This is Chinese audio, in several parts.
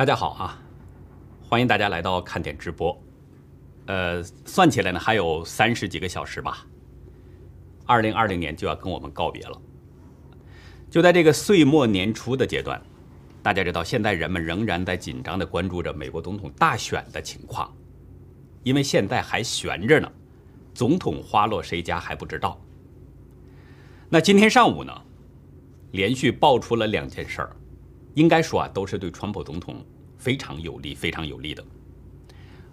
大家好啊，欢迎大家来到看点直播。呃，算起来呢，还有三十几个小时吧。二零二零年就要跟我们告别了。就在这个岁末年初的阶段，大家知道，现在人们仍然在紧张地关注着美国总统大选的情况，因为现在还悬着呢，总统花落谁家还不知道。那今天上午呢，连续爆出了两件事儿。应该说啊，都是对川普总统非常有利、非常有利的。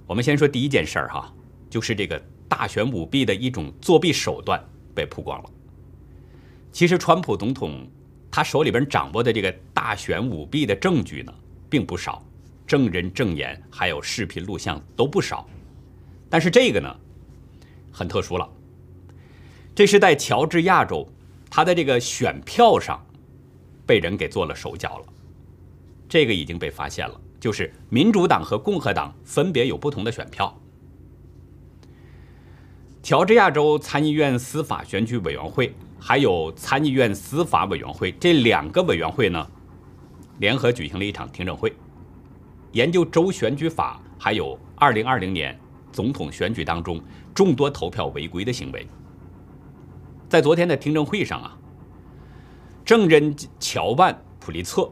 我们先说第一件事儿哈，就是这个大选舞弊的一种作弊手段被曝光了。其实川普总统他手里边掌握的这个大选舞弊的证据呢，并不少，证人证言还有视频录像都不少。但是这个呢，很特殊了，这是在乔治亚州，他的这个选票上被人给做了手脚了。这个已经被发现了，就是民主党和共和党分别有不同的选票。乔治亚州参议院司法选举委员会还有参议院司法委员会这两个委员会呢，联合举行了一场听证会，研究州选举法还有2020年总统选举当中众多投票违规的行为。在昨天的听证会上啊，证人乔万·普利策。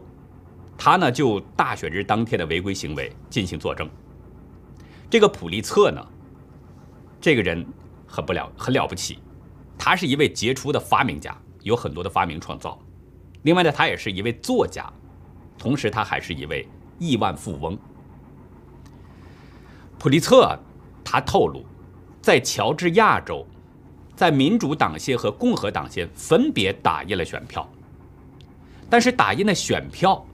他呢就大选日当天的违规行为进行作证。这个普利策呢，这个人很不了很了不起，他是一位杰出的发明家，有很多的发明创造。另外呢，他也是一位作家，同时他还是一位亿万富翁。普利策他透露，在乔治亚州，在民主党线和共和党线分别打印了选票，但是打印的选票。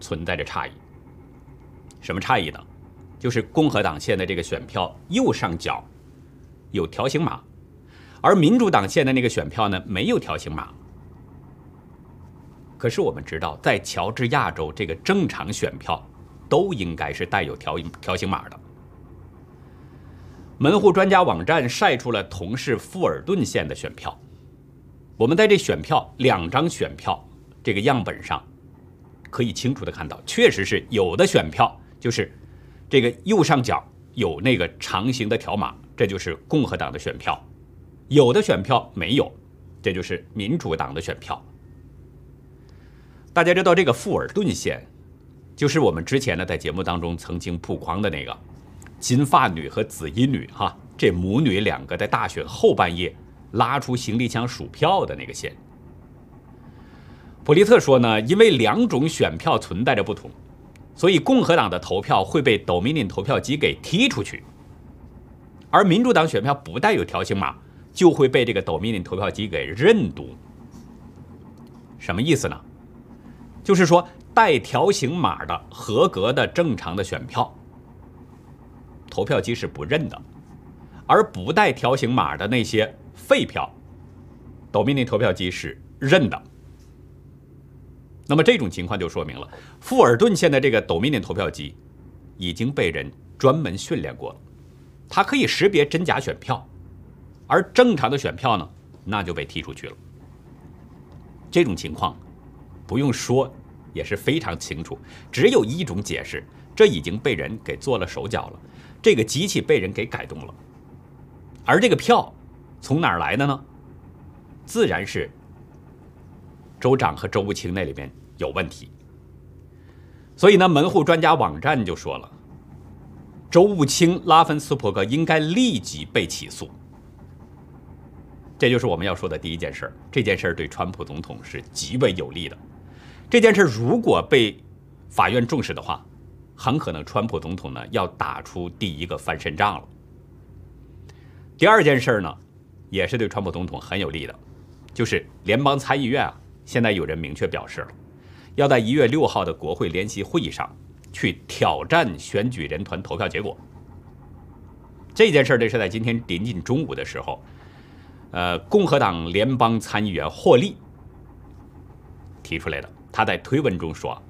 存在着差异，什么差异呢？就是共和党线的这个选票右上角有条形码，而民主党线的那个选票呢没有条形码。可是我们知道，在乔治亚州，这个正常选票都应该是带有条条形码的。门户专家网站晒出了同是富尔顿县的选票，我们在这选票两张选票这个样本上。可以清楚的看到，确实是有的选票就是这个右上角有那个长形的条码，这就是共和党的选票；有的选票没有，这就是民主党的选票。大家知道这个富尔顿县，就是我们之前呢在节目当中曾经曝光的那个金发女和紫衣女哈，这母女两个在大选后半夜拉出行李箱数票的那个县。普利特说呢，因为两种选票存在着不同，所以共和党的投票会被 Dominion 投票机给踢出去，而民主党选票不带有条形码，就会被这个 Dominion 投票机给认读。什么意思呢？就是说带条形码的合格的正常的选票，投票机是不认的，而不带条形码的那些废票，Dominion 投票机是认的。那么这种情况就说明了，富尔顿县的这个 Dominion 投票机已经被人专门训练过了，它可以识别真假选票，而正常的选票呢，那就被踢出去了。这种情况不用说也是非常清楚，只有一种解释：这已经被人给做了手脚了，这个机器被人给改动了。而这个票从哪儿来的呢？自然是州长和州务卿那里边。有问题，所以呢，门户专家网站就说了，周务卿拉芬斯伯格应该立即被起诉。这就是我们要说的第一件事这件事对川普总统是极为有利的。这件事如果被法院重视的话，很可能川普总统呢要打出第一个翻身仗了。第二件事呢，也是对川普总统很有利的，就是联邦参议院啊，现在有人明确表示了。要在一月六号的国会联席会议上，去挑战选举人团投票结果。这件事儿呢是在今天临近中午的时候，呃，共和党联邦参议员霍利提出来的。他在推文中说：“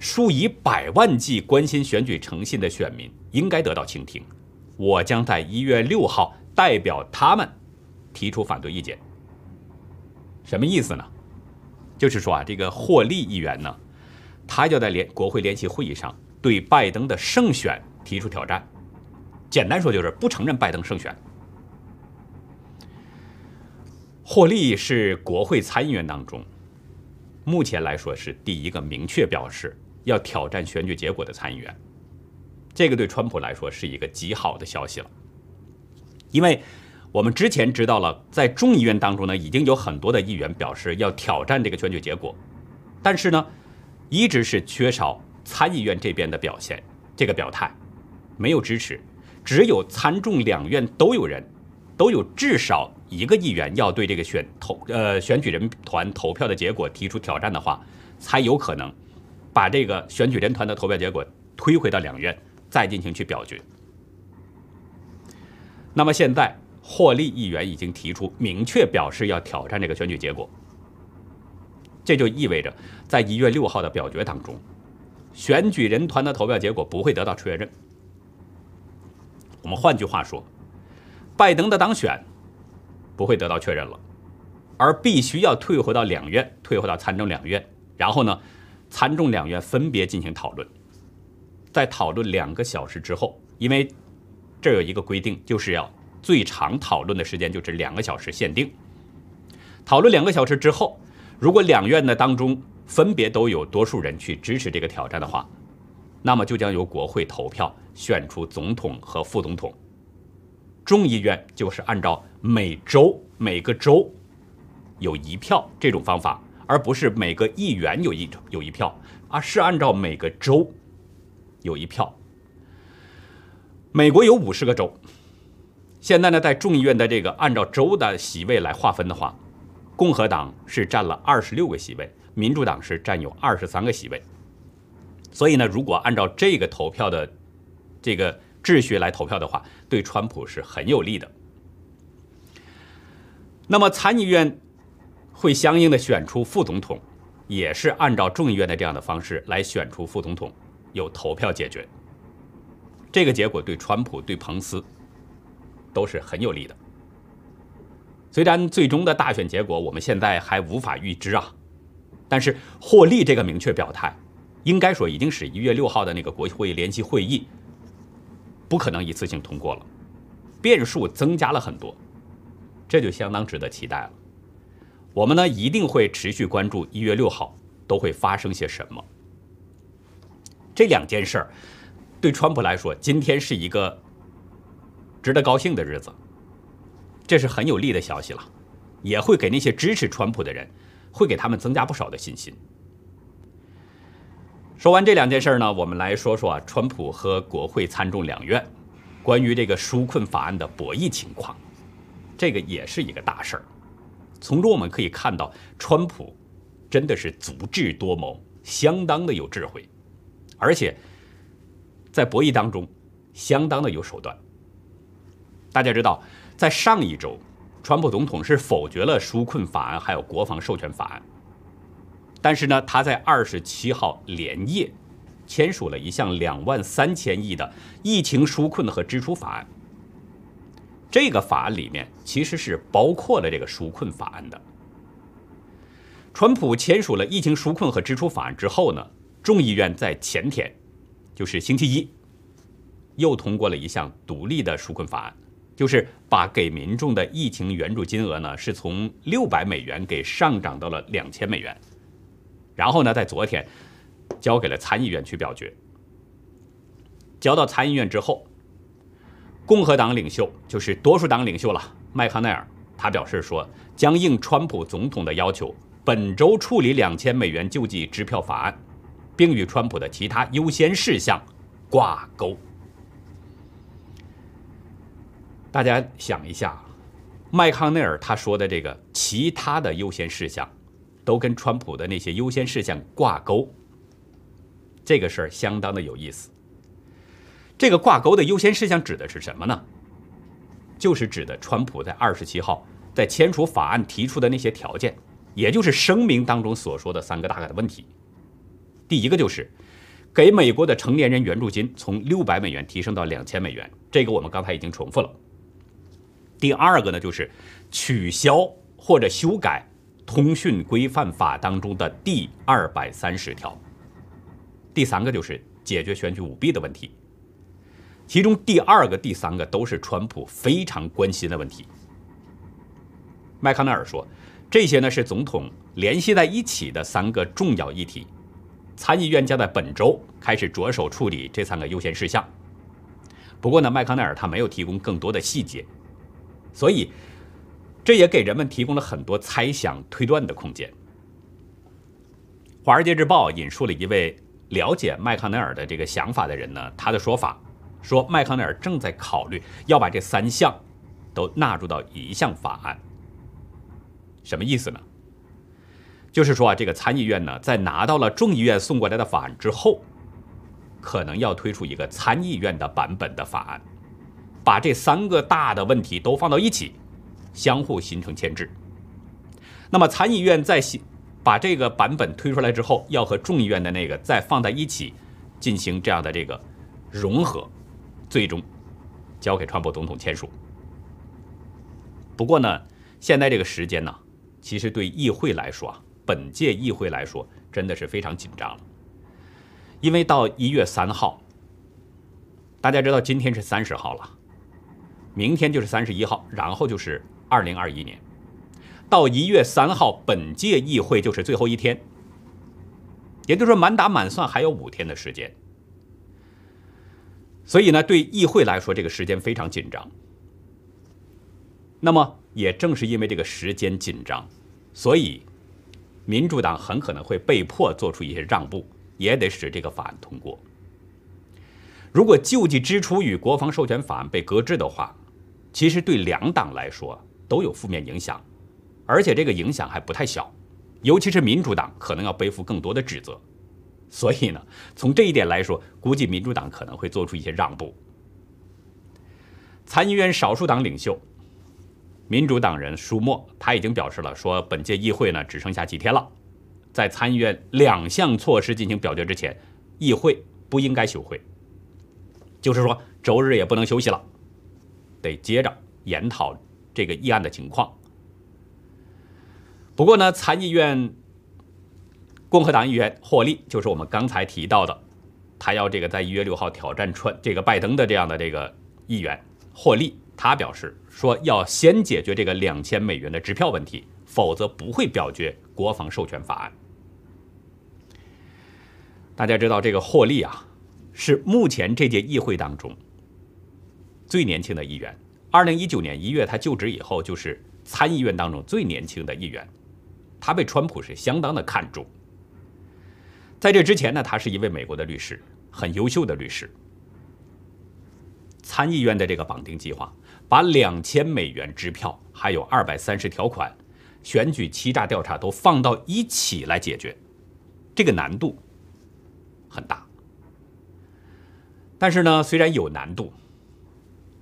数以百万计关心选举诚信的选民应该得到倾听。我将在一月六号代表他们提出反对意见。”什么意思呢？就是说啊，这个霍利议员呢，他就在联国会联席会议上对拜登的胜选提出挑战。简单说就是不承认拜登胜选。霍利是国会参议员当中，目前来说是第一个明确表示要挑战选举结果的参议员。这个对川普来说是一个极好的消息了，因为我们之前知道了，在众议院当中呢，已经有很多的议员表示要挑战这个选举结果，但是呢，一直是缺少参议院这边的表现，这个表态没有支持，只有参众两院都有人，都有至少。一个议员要对这个选投呃选举人团投票的结果提出挑战的话，才有可能把这个选举人团的投票结果推回到两院，再进行去表决。那么现在霍利议员已经提出明确表示要挑战这个选举结果，这就意味着在一月六号的表决当中，选举人团的投票结果不会得到确认。我们换句话说，拜登的当选。不会得到确认了，而必须要退回到两院，退回到参众两院，然后呢，参众两院分别进行讨论，在讨论两个小时之后，因为这有一个规定，就是要最长讨论的时间就是两个小时限定。讨论两个小时之后，如果两院的当中分别都有多数人去支持这个挑战的话，那么就将由国会投票选出总统和副总统。众议院就是按照每州每个州有一票这种方法，而不是每个议员有一有一票，而是按照每个州有一票。美国有五十个州，现在呢，在众议院的这个按照州的席位来划分的话，共和党是占了二十六个席位，民主党是占有二十三个席位。所以呢，如果按照这个投票的这个。秩序来投票的话，对川普是很有利的。那么参议院会相应的选出副总统，也是按照众议院的这样的方式来选出副总统，由投票解决。这个结果对川普、对彭斯都是很有利的。虽然最终的大选结果我们现在还无法预知啊，但是霍利这个明确表态，应该说已经使一月六号的那个国会联席会议。不可能一次性通过了，变数增加了很多，这就相当值得期待了。我们呢一定会持续关注一月六号都会发生些什么。这两件事儿对川普来说，今天是一个值得高兴的日子，这是很有利的消息了，也会给那些支持川普的人，会给他们增加不少的信心。说完这两件事呢，我们来说说啊，川普和国会参众两院关于这个纾困法案的博弈情况，这个也是一个大事儿。从中我们可以看到，川普真的是足智多谋，相当的有智慧，而且在博弈当中相当的有手段。大家知道，在上一周，川普总统是否决了纾困法案，还有国防授权法案。但是呢，他在二十七号连夜签署了一项两万三千亿的疫情纾困和支出法案。这个法案里面其实是包括了这个纾困法案的。川普签署了疫情纾困和支出法案之后呢，众议院在前天，就是星期一，又通过了一项独立的纾困法案，就是把给民众的疫情援助金额呢，是从六百美元给上涨到了两千美元。然后呢，在昨天交给了参议院去表决。交到参议院之后，共和党领袖就是多数党领袖了，麦康奈尔，他表示说将应川普总统的要求，本周处理两千美元救济支票法案，并与川普的其他优先事项挂钩。大家想一下，麦康奈尔他说的这个其他的优先事项。都跟川普的那些优先事项挂钩，这个事儿相当的有意思。这个挂钩的优先事项指的是什么呢？就是指的川普在二十七号在签署法案提出的那些条件，也就是声明当中所说的三个大概的问题。第一个就是给美国的成年人援助金从六百美元提升到两千美元，这个我们刚才已经重复了。第二个呢，就是取消或者修改。通讯规范法当中的第二百三十条，第三个就是解决选举舞弊的问题。其中第二个、第三个都是川普非常关心的问题。麦康奈尔说，这些呢是总统联系在一起的三个重要议题，参议院将在本周开始着手处理这三个优先事项。不过呢，麦康奈尔他没有提供更多的细节，所以这也给人们提供了很多猜想、推断的空间。《华尔街日报》引述了一位了解麦康奈尔的这个想法的人呢，他的说法说，麦康奈尔正在考虑要把这三项都纳入到一项法案。什么意思呢？就是说啊，这个参议院呢，在拿到了众议院送过来的法案之后。可能要推出一个参议院的版本的法案，把这三个大的问题都放到一起，相互形成牵制。那么参议院在把这个版本推出来之后，要和众议院的那个再放在一起，进行这样的这个融合，最终交给川普总统签署。不过呢，现在这个时间呢，其实对议会来说啊，本届议会来说真的是非常紧张了。因为到一月三号，大家知道今天是三十号了，明天就是三十一号，然后就是二零二一年。到一月三号，本届议会就是最后一天，也就是说满打满算还有五天的时间。所以呢，对议会来说，这个时间非常紧张。那么也正是因为这个时间紧张，所以民主党很可能会被迫做出一些让步。也得使这个法案通过。如果救济支出与国防授权法案被搁置的话，其实对两党来说都有负面影响，而且这个影响还不太小，尤其是民主党可能要背负更多的指责。所以呢，从这一点来说，估计民主党可能会做出一些让步。参议院少数党领袖民主党人舒默他已经表示了，说本届议会呢只剩下几天了。在参议院两项措施进行表决之前，议会不应该休会，就是说周日也不能休息了，得接着研讨这个议案的情况。不过呢，参议院共和党议员霍利，就是我们刚才提到的，他要这个在一月六号挑战川这个拜登的这样的这个议员霍利，他表示说要先解决这个两千美元的支票问题。否则不会表决国防授权法案。大家知道，这个霍利啊，是目前这届议会当中最年轻的议员。二零一九年一月他就职以后，就是参议院当中最年轻的议员。他被川普是相当的看重。在这之前呢，他是一位美国的律师，很优秀的律师。参议院的这个绑定计划，把两千美元支票还有二百三十条款。选举欺诈调查都放到一起来解决，这个难度很大。但是呢，虽然有难度，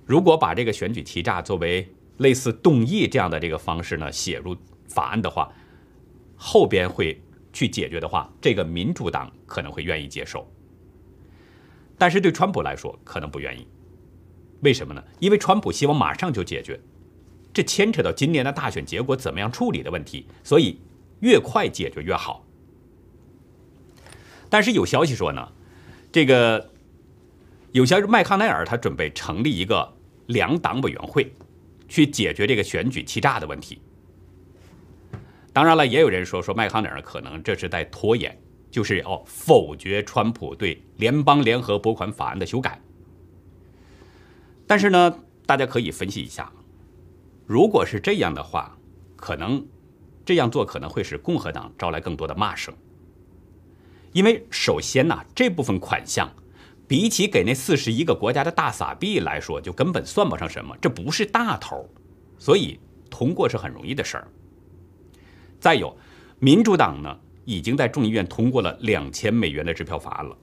如果把这个选举欺诈作为类似动议这样的这个方式呢写入法案的话，后边会去解决的话，这个民主党可能会愿意接受。但是对川普来说可能不愿意，为什么呢？因为川普希望马上就解决。这牵扯到今年的大选结果怎么样处理的问题，所以越快解决越好。但是有消息说呢，这个有些麦康奈尔他准备成立一个两党委员会，去解决这个选举欺诈的问题。当然了，也有人说说麦康奈尔可能这是在拖延，就是要否决川普对联邦联合拨款法案的修改。但是呢，大家可以分析一下。如果是这样的话，可能这样做可能会使共和党招来更多的骂声。因为首先呢，这部分款项比起给那四十一个国家的大撒币来说，就根本算不上什么，这不是大头，所以通过是很容易的事儿。再有，民主党呢已经在众议院通过了两千美元的支票法案了，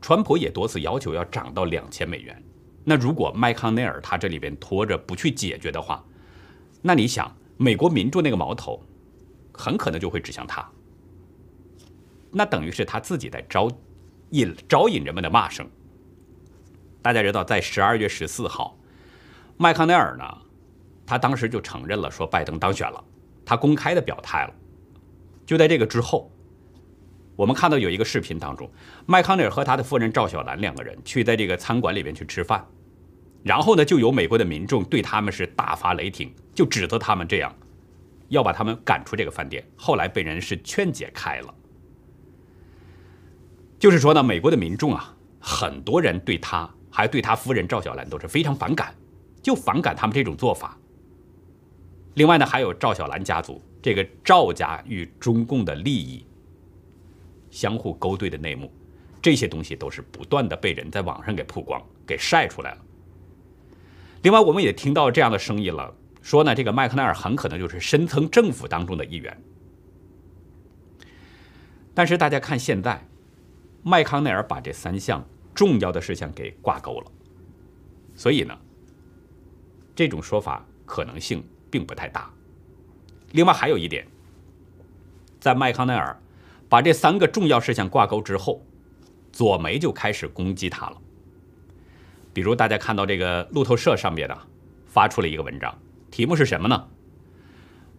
川普也多次要求要涨到两千美元。那如果麦康奈尔他这里边拖着不去解决的话，那你想，美国民众那个矛头，很可能就会指向他。那等于是他自己在招引招引人们的骂声。大家知道，在十二月十四号，麦康奈尔呢，他当时就承认了说拜登当选了，他公开的表态了。就在这个之后，我们看到有一个视频当中，麦康奈尔和他的夫人赵小兰两个人去在这个餐馆里面去吃饭，然后呢，就有美国的民众对他们是大发雷霆，就指责他们这样，要把他们赶出这个饭店。后来被人是劝解开了。就是说呢，美国的民众啊，很多人对他还对他夫人赵小兰都是非常反感，就反感他们这种做法。另外呢，还有赵小兰家族这个赵家与中共的利益。相互勾兑的内幕，这些东西都是不断的被人在网上给曝光、给晒出来了。另外，我们也听到这样的声音了，说呢，这个麦克奈尔很可能就是深层政府当中的一员。但是大家看现在，麦康奈尔把这三项重要的事项给挂钩了，所以呢，这种说法可能性并不太大。另外还有一点，在麦康奈尔。把这三个重要事项挂钩之后，左媒就开始攻击他了。比如大家看到这个路透社上面的发出了一个文章，题目是什么呢？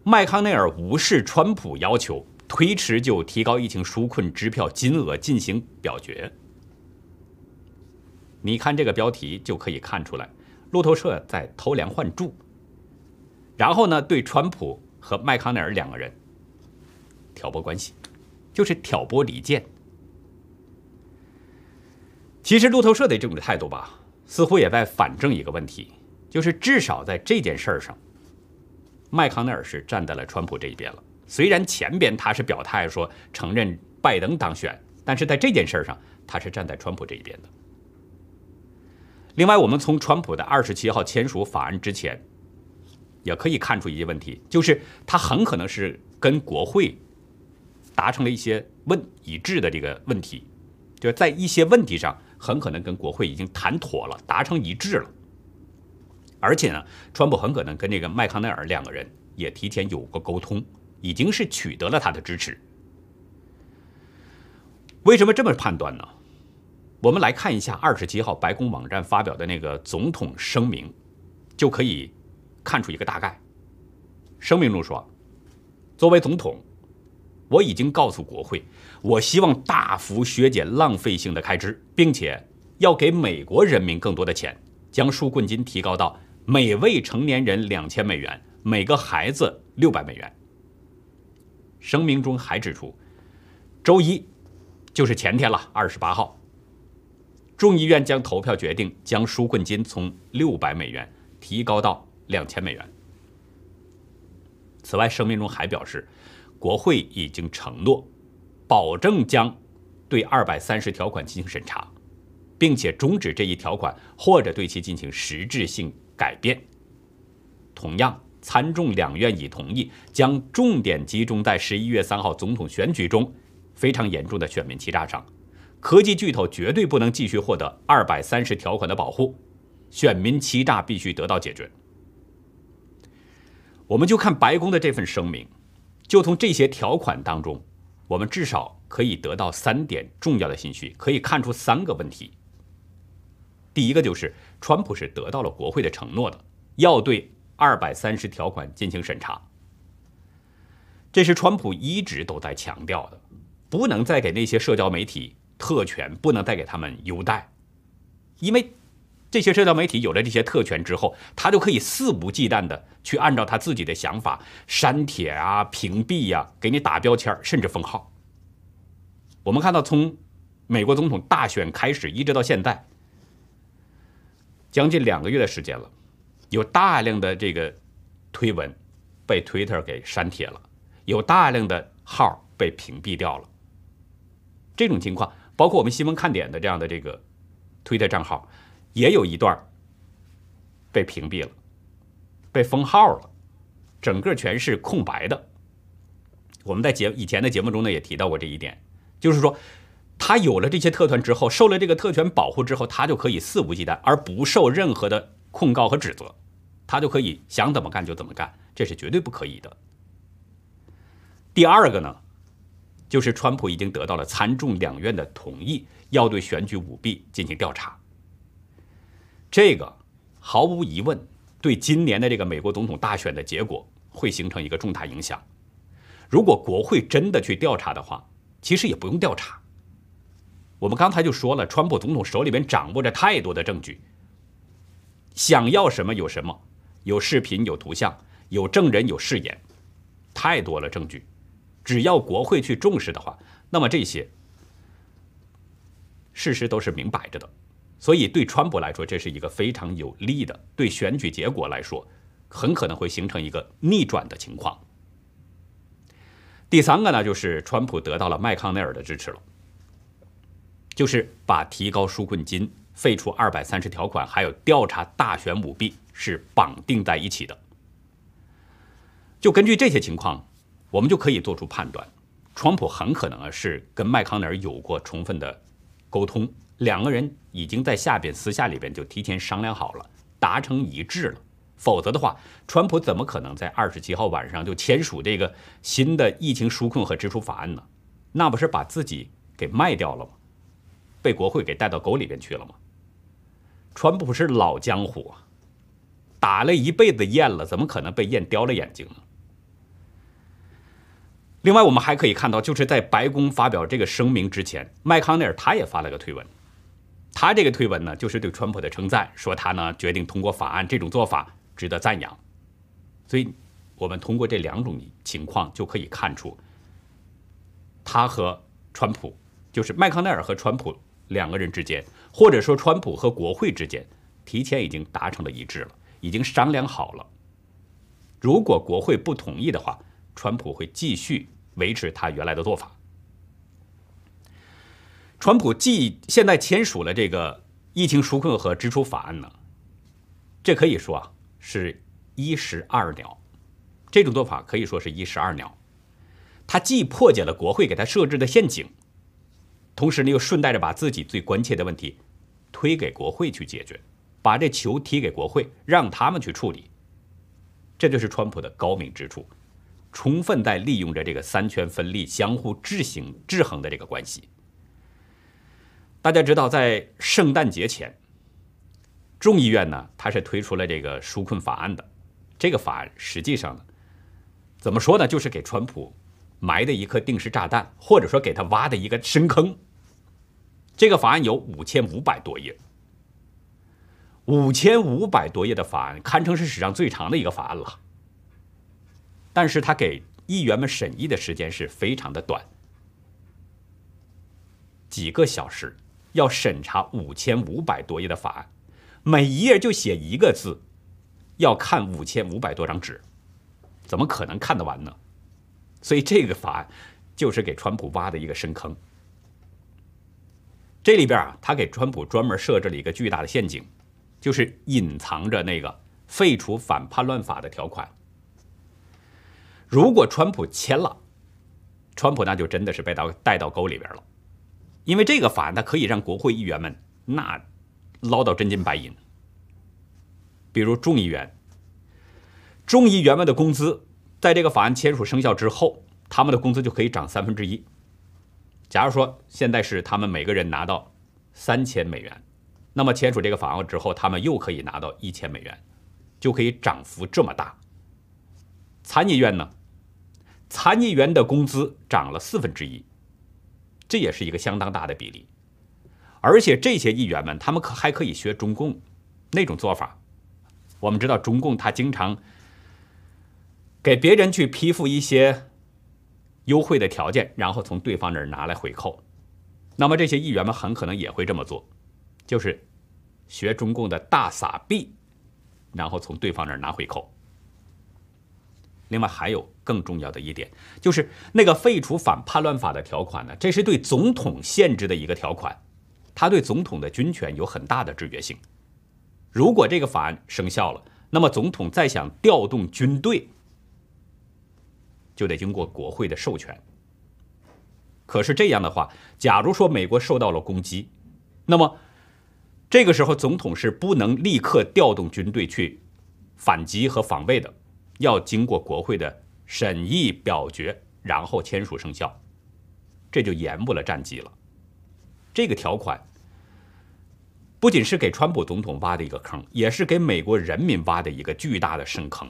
麦康奈尔无视川普要求，推迟就提高疫情纾困支票金额进行表决。你看这个标题就可以看出来，路透社在偷梁换柱，然后呢，对川普和麦康奈尔两个人挑拨关系。就是挑拨离间。其实路透社的这种态度吧，似乎也在反证一个问题，就是至少在这件事上，麦康奈尔是站在了川普这一边了。虽然前边他是表态说承认拜登当选，但是在这件事上，他是站在川普这一边的。另外，我们从川普的二十七号签署法案之前，也可以看出一些问题，就是他很可能是跟国会。达成了一些问一致的这个问题，就是在一些问题上很可能跟国会已经谈妥了，达成一致了。而且呢，川普很可能跟这个麦康奈尔两个人也提前有过沟通，已经是取得了他的支持。为什么这么判断呢？我们来看一下二十七号白宫网站发表的那个总统声明，就可以看出一个大概。声明中说，作为总统。我已经告诉国会，我希望大幅削减浪费性的开支，并且要给美国人民更多的钱，将纾困金提高到每位成年人两千美元，每个孩子六百美元。声明中还指出，周一就是前天了，二十八号，众议院将投票决定将纾困金从六百美元提高到两千美元。此外，声明中还表示。国会已经承诺，保证将对二百三十条款进行审查，并且终止这一条款或者对其进行实质性改变。同样，参众两院已同意将重点集中在十一月三号总统选举中非常严重的选民欺诈上。科技巨头绝对不能继续获得二百三十条款的保护，选民欺诈必须得到解决。我们就看白宫的这份声明。就从这些条款当中，我们至少可以得到三点重要的信息，可以看出三个问题。第一个就是，川普是得到了国会的承诺的，要对二百三十条款进行审查。这是川普一直都在强调的，不能再给那些社交媒体特权，不能再给他们优待，因为。这些社交媒体有了这些特权之后，他就可以肆无忌惮的去按照他自己的想法删帖啊、屏蔽呀、给你打标签，甚至封号。我们看到，从美国总统大选开始一直到现在，将近两个月的时间了，有大量的这个推文被 Twitter 给删帖了，有大量的号被屏蔽掉了。这种情况，包括我们新闻看点的这样的这个推特账号。也有一段被屏蔽了，被封号了，整个全是空白的。我们在节以前的节目中呢也提到过这一点，就是说他有了这些特权之后，受了这个特权保护之后，他就可以肆无忌惮，而不受任何的控告和指责，他就可以想怎么干就怎么干，这是绝对不可以的。第二个呢，就是川普已经得到了参众两院的同意，要对选举舞弊进行调查。这个毫无疑问对今年的这个美国总统大选的结果会形成一个重大影响。如果国会真的去调查的话，其实也不用调查。我们刚才就说了，川普总统手里边掌握着太多的证据，想要什么有什么，有视频、有图像、有证人、有誓言，太多了证据。只要国会去重视的话，那么这些事实都是明摆着的。所以对川普来说，这是一个非常有利的；对选举结果来说，很可能会形成一个逆转的情况。第三个呢，就是川普得到了麦康奈尔的支持了。就是把提高纾困金、废除二百三十条款，还有调查大选舞弊是绑定在一起的。就根据这些情况，我们就可以做出判断：，川普很可能啊是跟麦康奈尔有过充分的沟通，两个人已经在下边私下里边就提前商量好了，达成一致了。否则的话，川普怎么可能在二十七号晚上就签署这个新的疫情纾困和支出法案呢？那不是把自己给卖掉了吗？被国会给带到沟里边去了吗？川普是老江湖啊，打了一辈子雁了，怎么可能被雁叼了眼睛呢？另外，我们还可以看到，就是在白宫发表这个声明之前，麦康奈尔他也发了个推文，他这个推文呢，就是对川普的称赞，说他呢决定通过法案，这种做法值得赞扬。所以，我们通过这两种情况就可以看出，他和川普，就是麦康奈尔和川普。两个人之间，或者说川普和国会之间，提前已经达成了一致了，已经商量好了。如果国会不同意的话，川普会继续维持他原来的做法。川普既现在签署了这个疫情纾困和支出法案呢，这可以说啊是一石二鸟。这种做法可以说是一石二鸟，他既破解了国会给他设置的陷阱。同时呢，又顺带着把自己最关切的问题推给国会去解决，把这球踢给国会，让他们去处理。这就是川普的高明之处，充分在利用着这个三权分立、相互制衡、制衡的这个关系。大家知道，在圣诞节前，众议院呢，它是推出了这个纾困法案的。这个法案实际上呢，怎么说呢，就是给川普。埋的一颗定时炸弹，或者说给他挖的一个深坑。这个法案有五千五百多页，五千五百多页的法案堪称是史上最长的一个法案了。但是他给议员们审议的时间是非常的短，几个小时要审查五千五百多页的法案，每一页就写一个字，要看五千五百多张纸，怎么可能看得完呢？所以这个法案就是给川普挖的一个深坑。这里边啊，他给川普专门设置了一个巨大的陷阱，就是隐藏着那个废除反叛乱法的条款。如果川普签了，川普那就真的是被到带到沟里边了，因为这个法案它可以让国会议员们那捞到真金白银。比如众议员，众议员们的工资。在这个法案签署生效之后，他们的工资就可以涨三分之一。假如说现在是他们每个人拿到三千美元，那么签署这个法案之后，他们又可以拿到一千美元，就可以涨幅这么大。参议院呢，参议员的工资涨了四分之一，这也是一个相当大的比例。而且这些议员们，他们可还可以学中共那种做法。我们知道中共他经常。给别人去批复一些优惠的条件，然后从对方那儿拿来回扣，那么这些议员们很可能也会这么做，就是学中共的大撒币，然后从对方那儿拿回扣。另外还有更重要的一点，就是那个废除反叛乱法的条款呢，这是对总统限制的一个条款，它对总统的军权有很大的制约性。如果这个法案生效了，那么总统再想调动军队。就得经过国会的授权。可是这样的话，假如说美国受到了攻击，那么这个时候总统是不能立刻调动军队去反击和防卫的，要经过国会的审议表决，然后签署生效，这就延误了战机了。这个条款不仅是给川普总统挖的一个坑，也是给美国人民挖的一个巨大的深坑。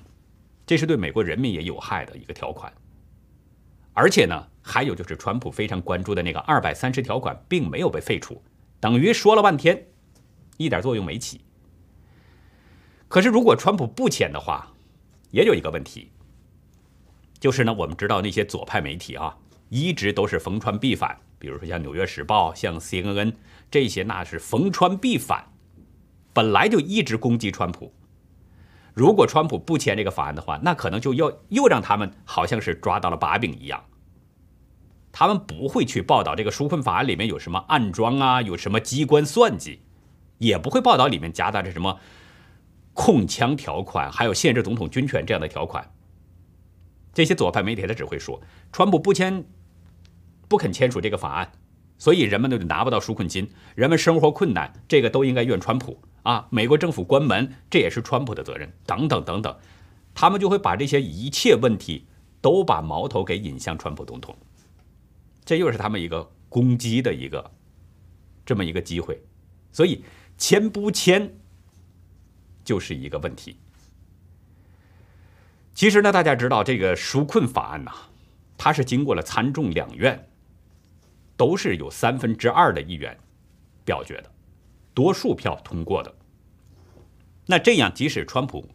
这是对美国人民也有害的一个条款，而且呢，还有就是川普非常关注的那个二百三十条款并没有被废除，等于说了半天，一点作用没起。可是如果川普不签的话，也有一个问题，就是呢，我们知道那些左派媒体啊，一直都是逢川必反，比如说像《纽约时报》、像 CNN 这些，那是逢川必反，本来就一直攻击川普。如果川普不签这个法案的话，那可能就要又让他们好像是抓到了把柄一样。他们不会去报道这个纾困法案里面有什么暗桩啊，有什么机关算计，也不会报道里面夹杂着什么。控枪条款，还有限制总统军权这样的条款，这些左派媒体他只会说，川普不签，不肯签署这个法案，所以人们都拿不到纾困金，人们生活困难，这个都应该怨川普啊！美国政府关门，这也是川普的责任，等等等等，他们就会把这些一切问题都把矛头给引向川普总统，这又是他们一个攻击的一个这么一个机会，所以签不签？就是一个问题。其实呢，大家知道这个纾困法案呐，它是经过了参众两院，都是有三分之二的议员表决的，多数票通过的。那这样，即使川普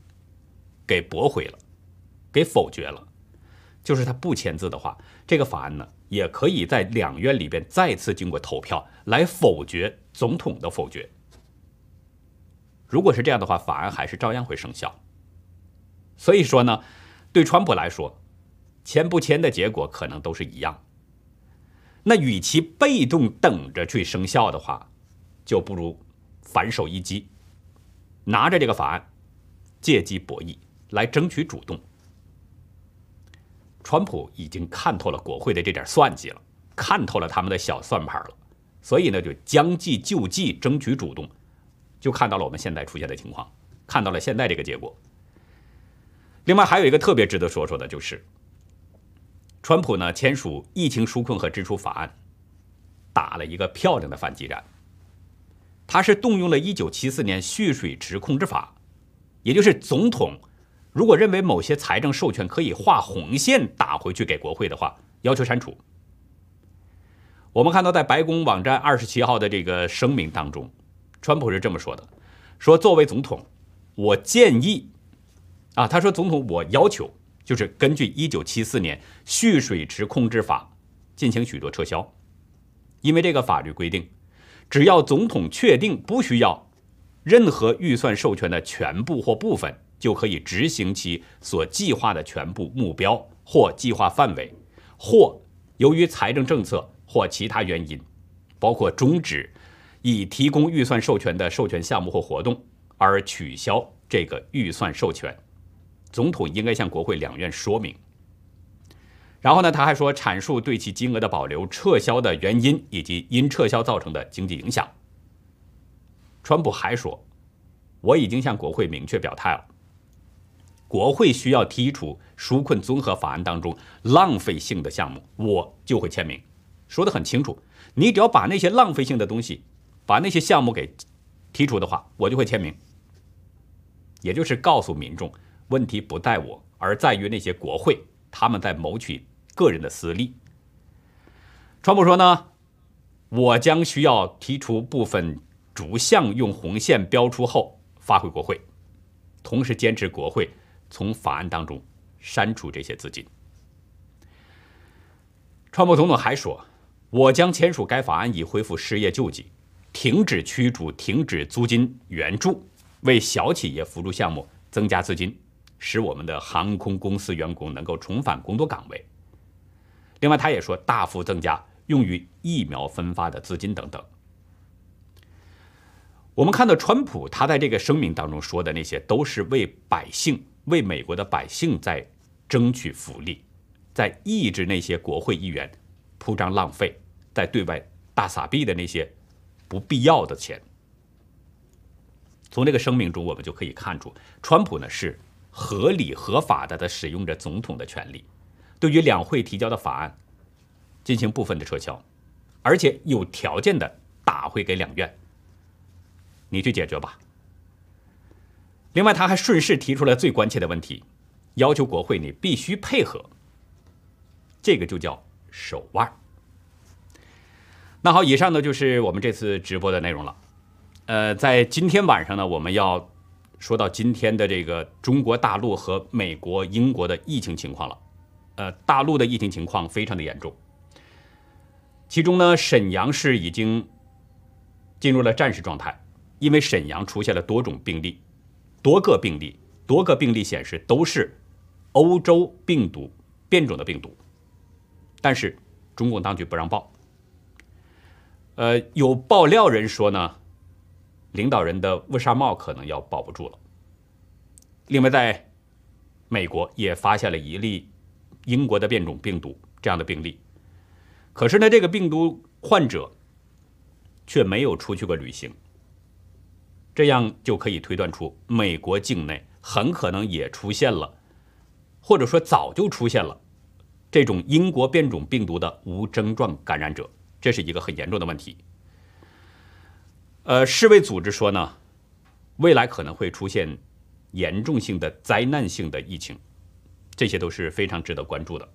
给驳回了，给否决了，就是他不签字的话，这个法案呢，也可以在两院里边再次经过投票来否决总统的否决。如果是这样的话，法案还是照样会生效。所以说呢，对川普来说，签不签的结果可能都是一样。那与其被动等着去生效的话，就不如反手一击，拿着这个法案，借机博弈，来争取主动。川普已经看透了国会的这点算计了，看透了他们的小算盘了，所以呢，就将计就计，争取主动。就看到了我们现在出现的情况，看到了现在这个结果。另外还有一个特别值得说说的，就是川普呢签署疫情纾困和支出法案，打了一个漂亮的反击战。他是动用了一九七四年蓄水池控制法，也就是总统如果认为某些财政授权可以画红线打回去给国会的话，要求删除。我们看到在白宫网站二十七号的这个声明当中。川普是这么说的：“说作为总统，我建议，啊，他说总统，我要求就是根据一九七四年蓄水池控制法进行许多撤销，因为这个法律规定，只要总统确定不需要任何预算授权的全部或部分，就可以执行其所计划的全部目标或计划范围，或由于财政政策或其他原因，包括终止。”已提供预算授权的授权项目或活动而取消这个预算授权，总统应该向国会两院说明。然后呢，他还说阐述对其金额的保留、撤销的原因以及因撤销造成的经济影响。川普还说，我已经向国会明确表态了，国会需要剔除纾困综合法案当中浪费性的项目，我就会签名。说的很清楚，你只要把那些浪费性的东西。把那些项目给剔除的话，我就会签名。也就是告诉民众，问题不在我，而在于那些国会，他们在谋取个人的私利。川普说呢，我将需要提出部分逐项用红线标出后发回国会，同时坚持国会从法案当中删除这些资金。川普总统还说，我将签署该法案以恢复失业救济。停止驱逐、停止租金援助，为小企业扶助项目增加资金，使我们的航空公司员工能够重返工作岗位。另外，他也说大幅增加用于疫苗分发的资金等等。我们看到川普他在这个声明当中说的那些，都是为百姓、为美国的百姓在争取福利，在抑制那些国会议员铺张浪费、在对外大撒币的那些。不必要的钱。从这个声明中，我们就可以看出，川普呢是合理合法的在使用着总统的权利，对于两会提交的法案进行部分的撤销，而且有条件的打回给两院，你去解决吧。另外，他还顺势提出了最关切的问题，要求国会你必须配合。这个就叫手腕。那好，以上呢就是我们这次直播的内容了。呃，在今天晚上呢，我们要说到今天的这个中国大陆和美国、英国的疫情情况了。呃，大陆的疫情情况非常的严重，其中呢，沈阳市已经进入了战时状态，因为沈阳出现了多种病例，多个病例，多个病例显示都是欧洲病毒变种的病毒，但是中共当局不让报。呃，有爆料人说呢，领导人的乌纱帽可能要保不住了。另外，在美国也发现了一例英国的变种病毒这样的病例，可是呢，这个病毒患者却没有出去过旅行，这样就可以推断出美国境内很可能也出现了，或者说早就出现了这种英国变种病毒的无症状感染者。这是一个很严重的问题。呃，世卫组织说呢，未来可能会出现严重性的灾难性的疫情，这些都是非常值得关注的。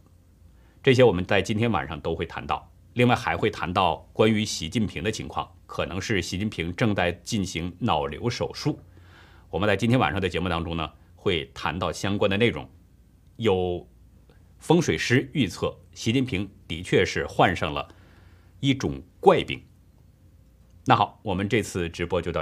这些我们在今天晚上都会谈到，另外还会谈到关于习近平的情况，可能是习近平正在进行脑瘤手术。我们在今天晚上的节目当中呢，会谈到相关的内容。有风水师预测，习近平的确是患上了。一种怪病。那好，我们这次直播就到这。